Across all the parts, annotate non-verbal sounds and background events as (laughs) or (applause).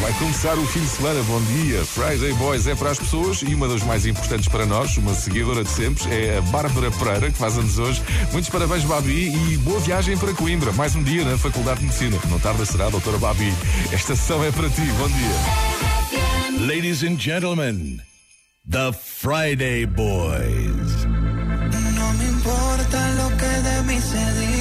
Vai começar o fim de semana, bom dia. Friday Boys é para as pessoas e uma das mais importantes para nós, uma seguidora de sempre, é a Bárbara Pereira, que faz anos hoje. Muitos parabéns, Babi, e boa viagem para Coimbra. Mais um dia na Faculdade de Medicina. Não tarda será, doutora Babi. Esta sessão é para ti, bom dia. Ladies and gentlemen, the Friday Boys. No me importa lo que de mí se diga,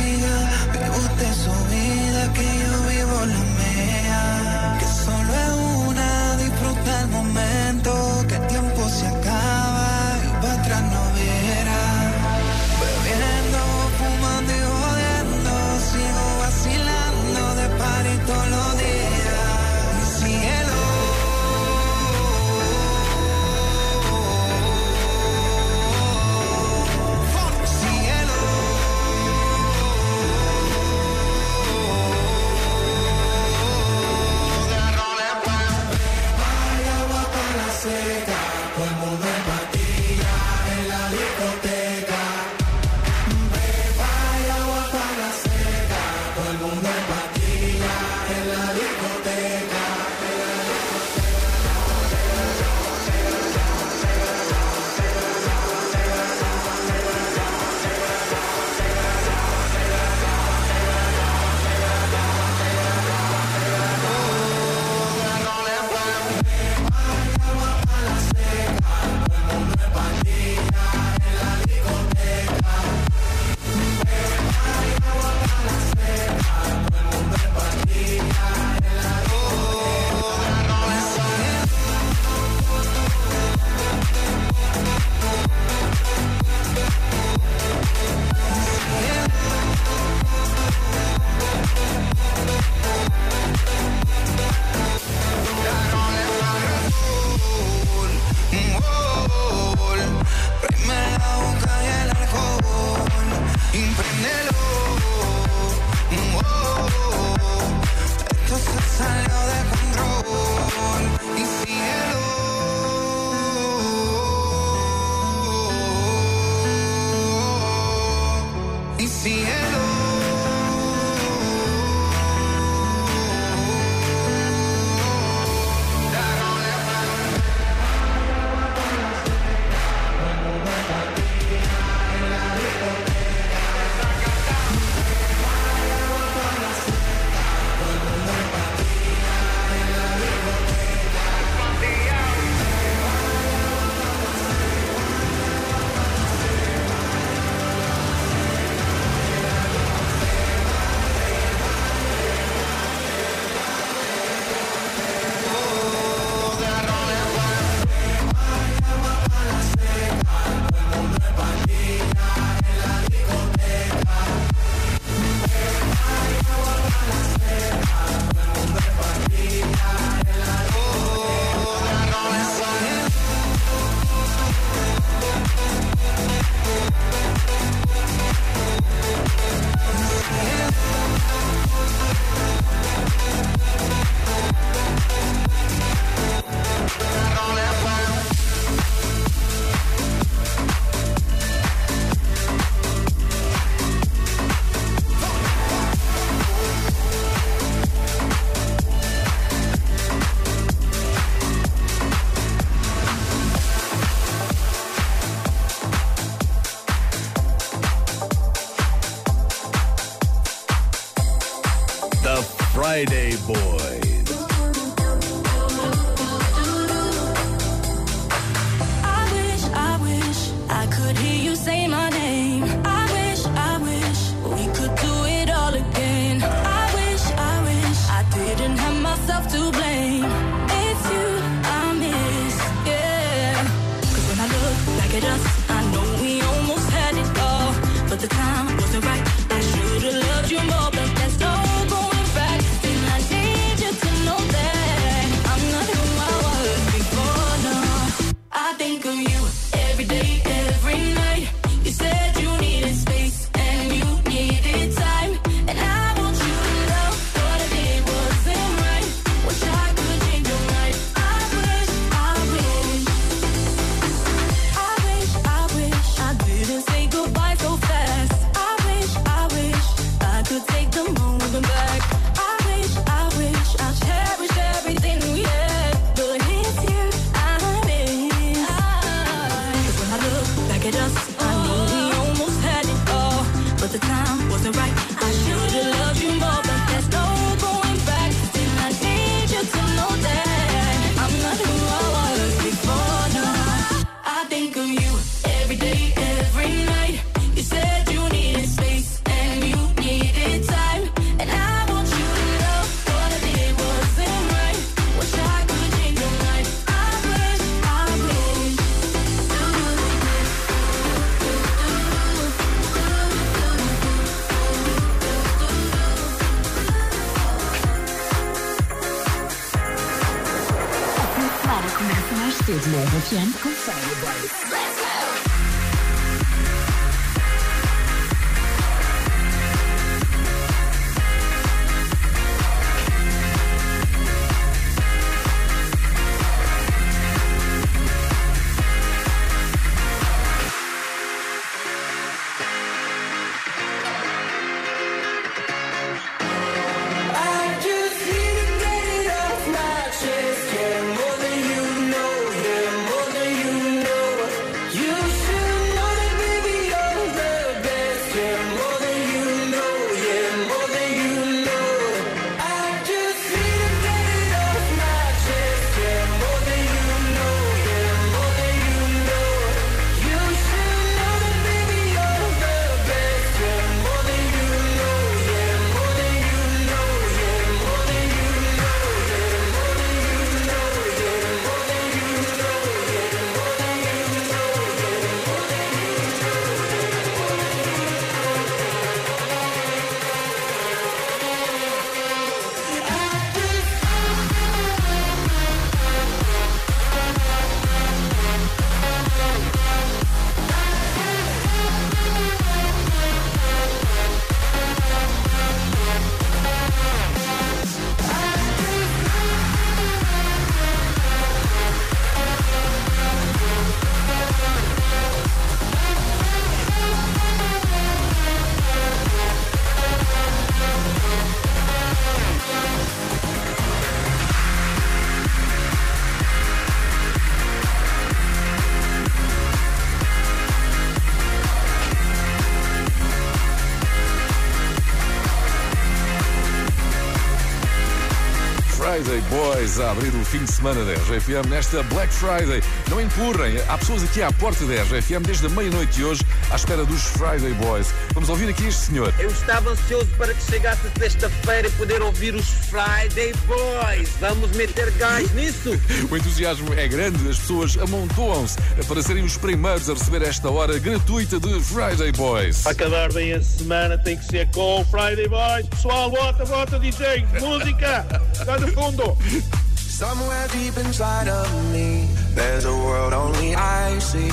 A abrir o fim de semana da RGFM nesta Black Friday. Não empurrem, há pessoas aqui à porta da RGFM desde a meia-noite de hoje à espera dos Friday Boys. Vamos ouvir aqui este senhor. Eu estava ansioso para que chegasse sexta-feira e poder ouvir os Friday Boys. Vamos meter gás (laughs) nisso. o entusiasmo é grande, as pessoas amontoam-se para serem os primeiros a receber esta hora gratuita de Friday Boys. Para acabar bem a semana tem que ser com o Friday Boys. Pessoal, bota, bota, DJ, música, está no fundo. (laughs) Somewhere deep inside of me, there's a world only I see.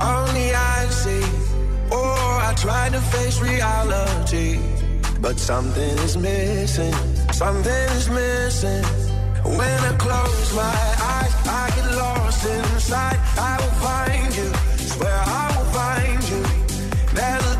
Only I see. Oh, I try to face reality, but something is missing. Something is missing. When I close my eyes, I get lost inside. I will find you. Swear I will find you. There's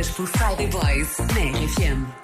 misturadas por Friday Boys na RFM.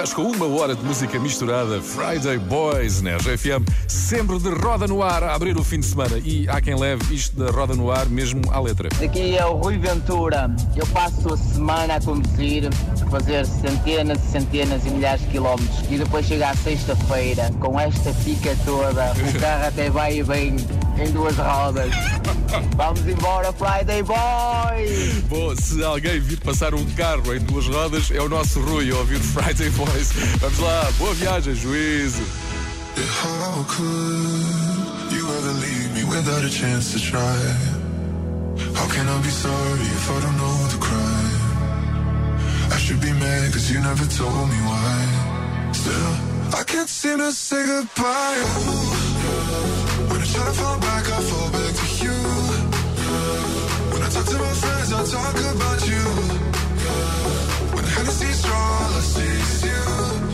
Estás com uma hora de música misturada, Friday Boys, na RFM, sempre de roda no ar a abrir o fim de semana. E há quem leve isto da roda no ar mesmo à letra. Daqui é o Rui Ventura. Eu passo a semana a conduzir, a fazer centenas e centenas e milhares de quilómetros. E depois chega à sexta-feira, com esta pica toda, o (laughs) carro até vai e vem em duas rodas. Vamos embora, Friday Boys! Bom, se alguém vir passar um carro em duas rodas, é o nosso Rui a ouvir Friday Boys. Vamos lá, boa viagem, juízo. How could you ever leave me without a chance to try? How can I be sorry if I don't know the crime? I should be mad cause you never told me why. Still, I can't seem to say goodbye. I try to fall back, I fall back to you. When I talk to my friends, I talk about you. When Hennessy's strong, I see you,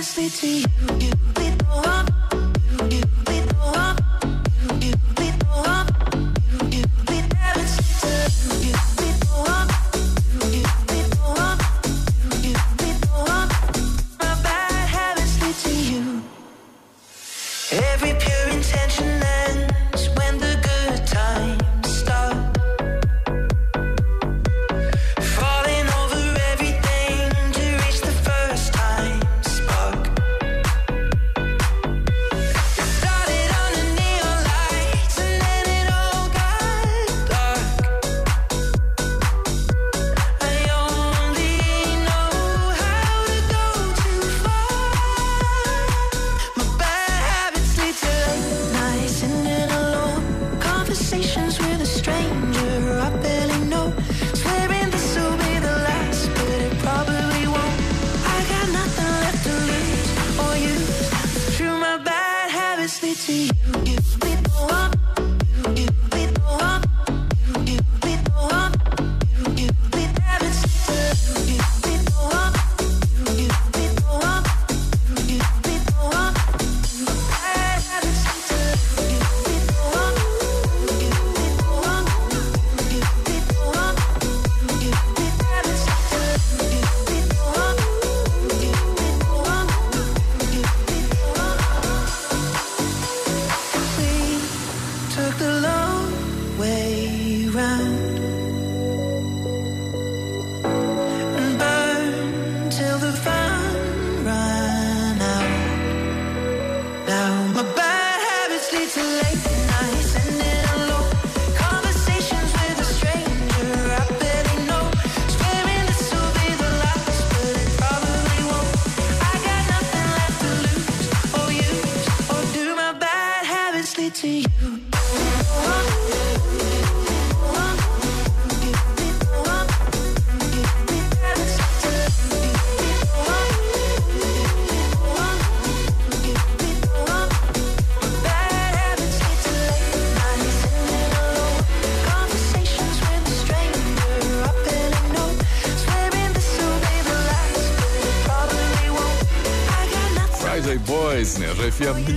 bad habits lead to you. You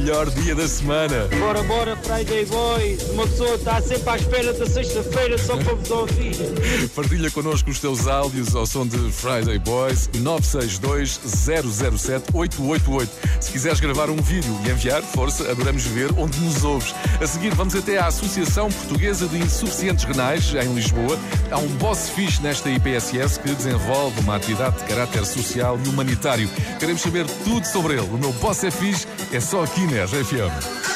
melhor dia da semana. Bora, bora, Friday Boys. Uma pessoa está sempre à espera da sexta-feira só para vos ouvir. (laughs) Partilha connosco os teus áudios ao som de Friday Boys 962 007 888. Se quiseres gravar um vídeo e enviar, força, adoramos ver onde nos ouves. A seguir, vamos até à Associação Portuguesa de Insuficientes Renais, em Lisboa. Há um boss fixe nesta IPSS que desenvolve uma atividade de caráter social e humanitário. Queremos saber tudo sobre ele. O meu boss é fixe, é só aqui na né? RFM.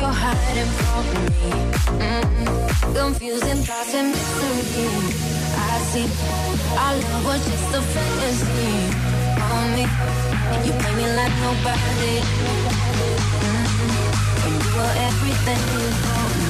You're hiding from me. Mm, confusing thoughts and mystery. I see our love was just a fantasy me. And you me like nobody. Mm, when you were everything me.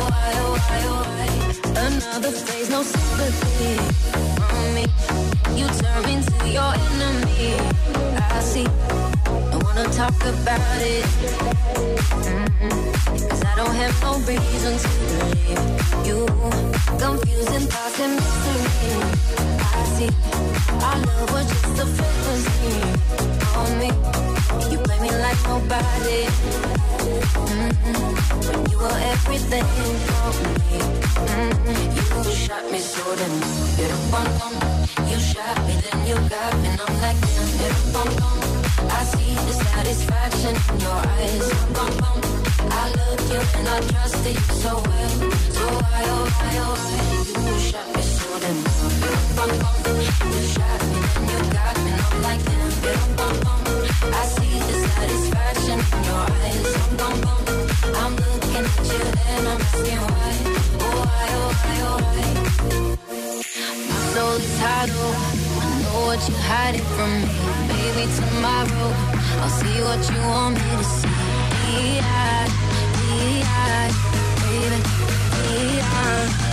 why, why, why Another phase, no sympathy. On me You turn me to your enemy. I see, I wanna talk about it. Mm-mm. Cause I don't have no reason to believe You. Confusing thoughts and mystery I our love was just a fantasy on me You play me like nobody. When you were everything for me. Mm, you shot me so then you shot me then you got me and I'm like damn. I see the satisfaction in your eyes. I loved you and I trusted you so well. So why oh why oh why you shot me so then you shot me then you got me and I'm like damn. I see the satisfaction in your eyes. I'm looking at you and I'm asking why, oh why, oh why, oh why. My soul is hollow. I know what you're hiding from me maybe tomorrow I'll see what you want me to see. Be I, be I, baby, be I.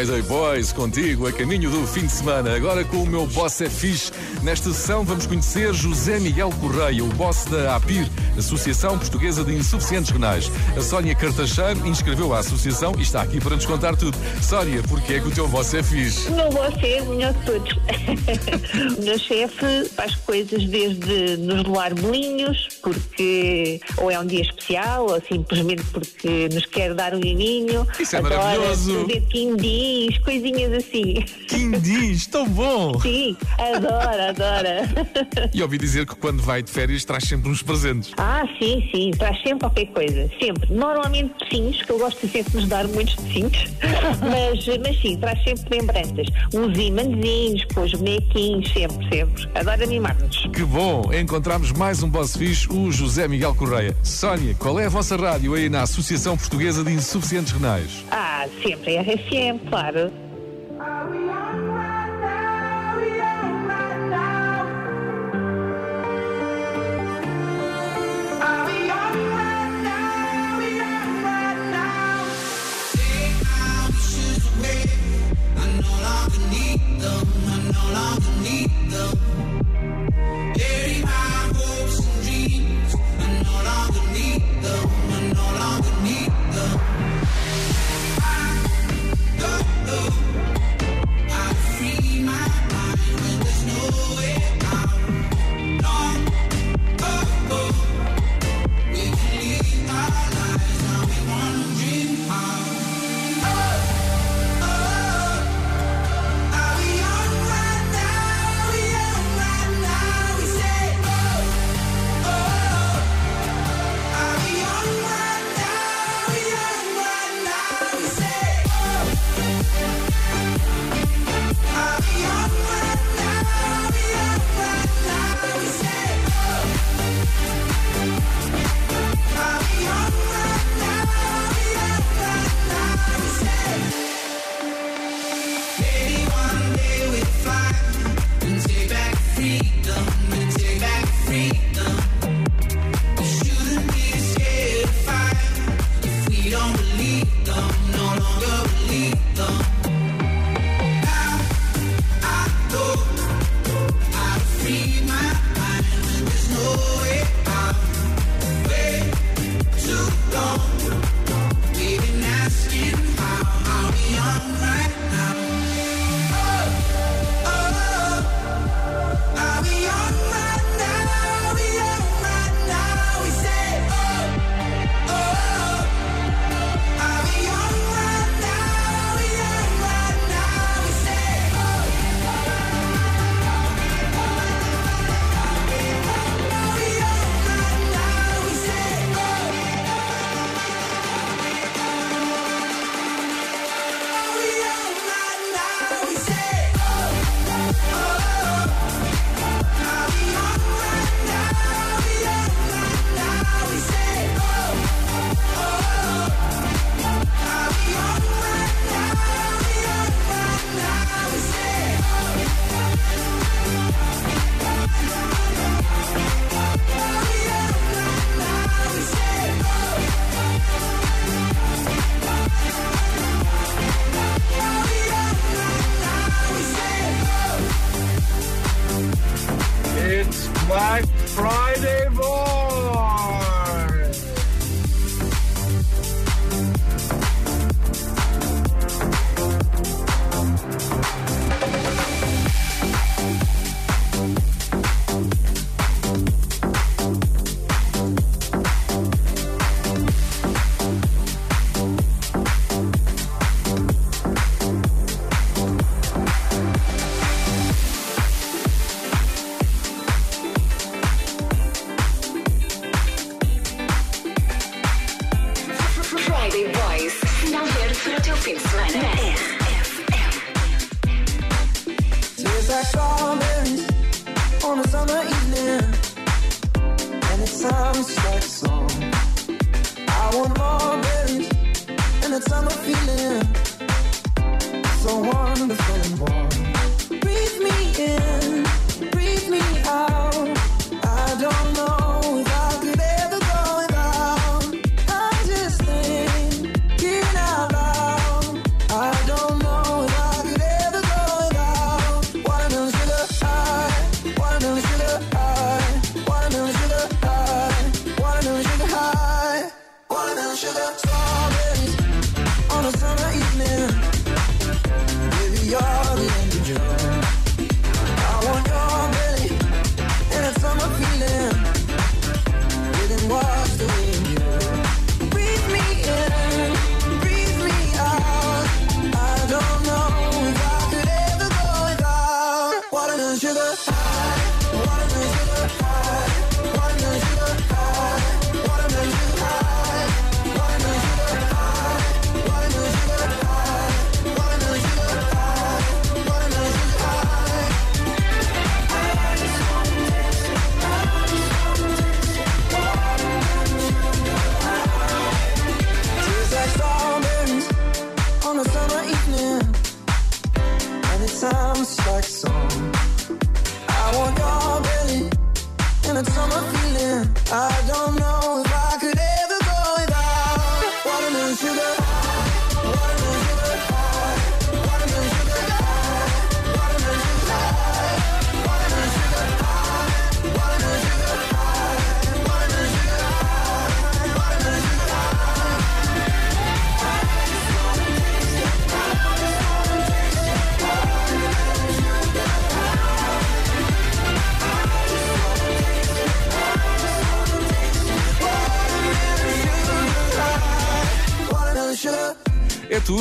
Friday Boys, contigo, a caminho do fim de semana. Agora com o meu boss é fixe. Nesta sessão vamos conhecer José Miguel Correia, o boss da APIR, Associação Portuguesa de Insuficientes Renais. A Sónia Cartacheiro inscreveu a associação e está aqui para nos contar tudo. Sónia, porquê é que o teu boss é fixe? O meu boss é melhor de todos. O (laughs) meu chefe faz coisas desde nos doar bolinhos, porque ou é um dia especial, ou simplesmente porque nos quer dar um miminho. Isso é Adora maravilhoso. Fazer quindins, coisinhas assim. Quindins, tão bom! Sim, adora, adora. E ouvi dizer que quando vai de férias traz sempre uns presentes. Ah, sim, sim, traz sempre qualquer coisa, sempre. Normalmente docinhos, que eu gosto de sempre nos dar muitos docinhos, (laughs) mas, mas sim, traz sempre lembranças. Uns imãzinhos, depois bonequinhos, sempre, sempre. Adoro animar-nos. Que bom! Encontramos mais um boss fixe, o José Miguel Correia. Sónia, qual é a vossa rádio aí na Associação Portuguesa de Insuficientes Renais? Ah, sempre a RFM, claro. Them. Need them.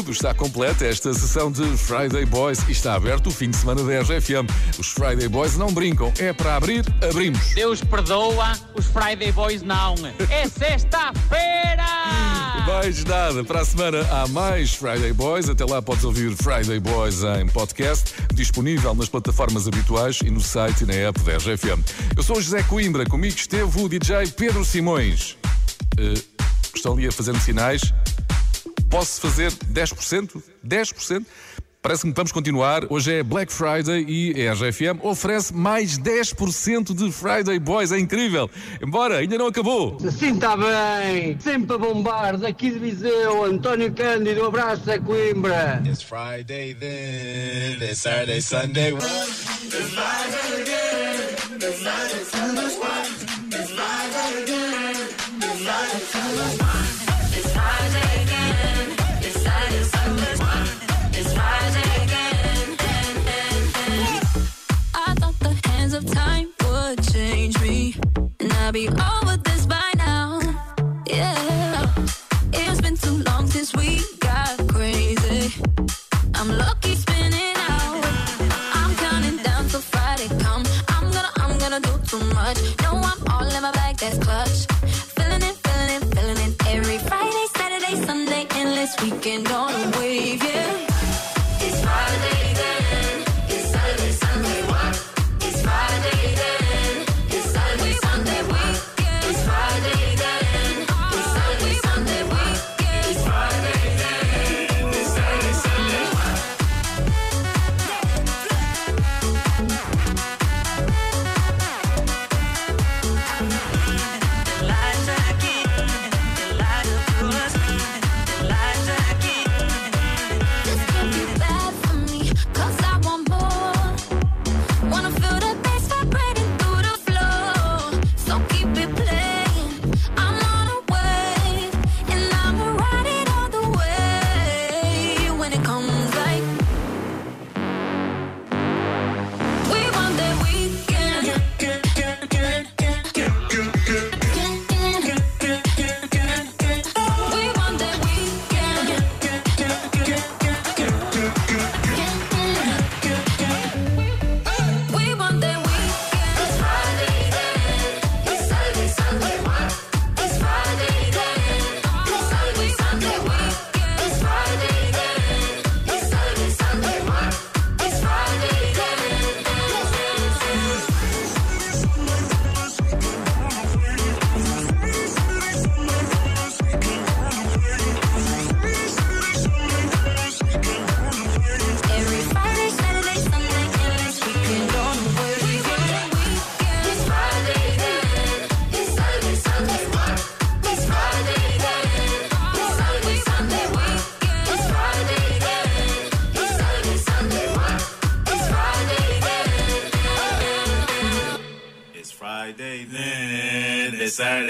Tudo, está completa esta sessão de Friday Boys e está aberto o fim de semana da RFM. Os Friday Boys não brincam, é para abrir, abrimos. Deus perdoa, os Friday Boys não. É sexta-feira! Mais nada, para a semana há mais Friday Boys. Até lá podes ouvir Friday Boys em podcast, disponível nas plataformas habituais e no site e na app da RFM. Eu sou o José Coimbra, comigo esteve o DJ Pedro Simões. Uh, estão ali a fazer-me sinais. Posso fazer 10%? 10%? Parece-me que vamos continuar. Hoje é Black Friday e a RFM oferece mais 10% de Friday Boys. É incrível. Embora, ainda não acabou. Assim está bem. Sempre a bombar. Daqui de Viseu, António Cândido. Abraço a Coimbra. It's Friday then, it's Saturday, Sunday. It's Friday again, it's Saturday, Sunday.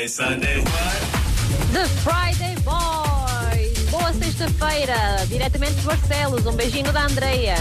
Sunday. The Friday Boys! Boa sexta-feira! Diretamente de Barcelos, um beijinho da Andreia.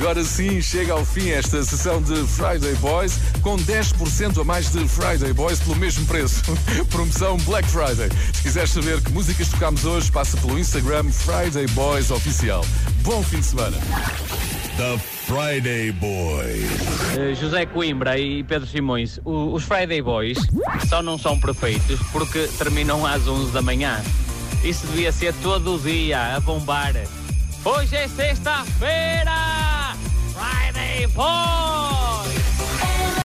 Agora sim, chega ao fim esta sessão de Friday Boys com 10% a mais de Friday Boys pelo mesmo preço. (laughs) Promoção Black Friday. Se quiseres saber que músicas tocamos hoje, passa pelo Instagram Friday Boys Oficial. Bom fim de semana. The Friday Boys. Eh, José Coimbra e Pedro Simões, o- os Friday Boys só não são perfeitos porque terminam às 11 da manhã. Isso devia ser todo o dia a bombar. Hoje é sexta-feira! Friday Boys!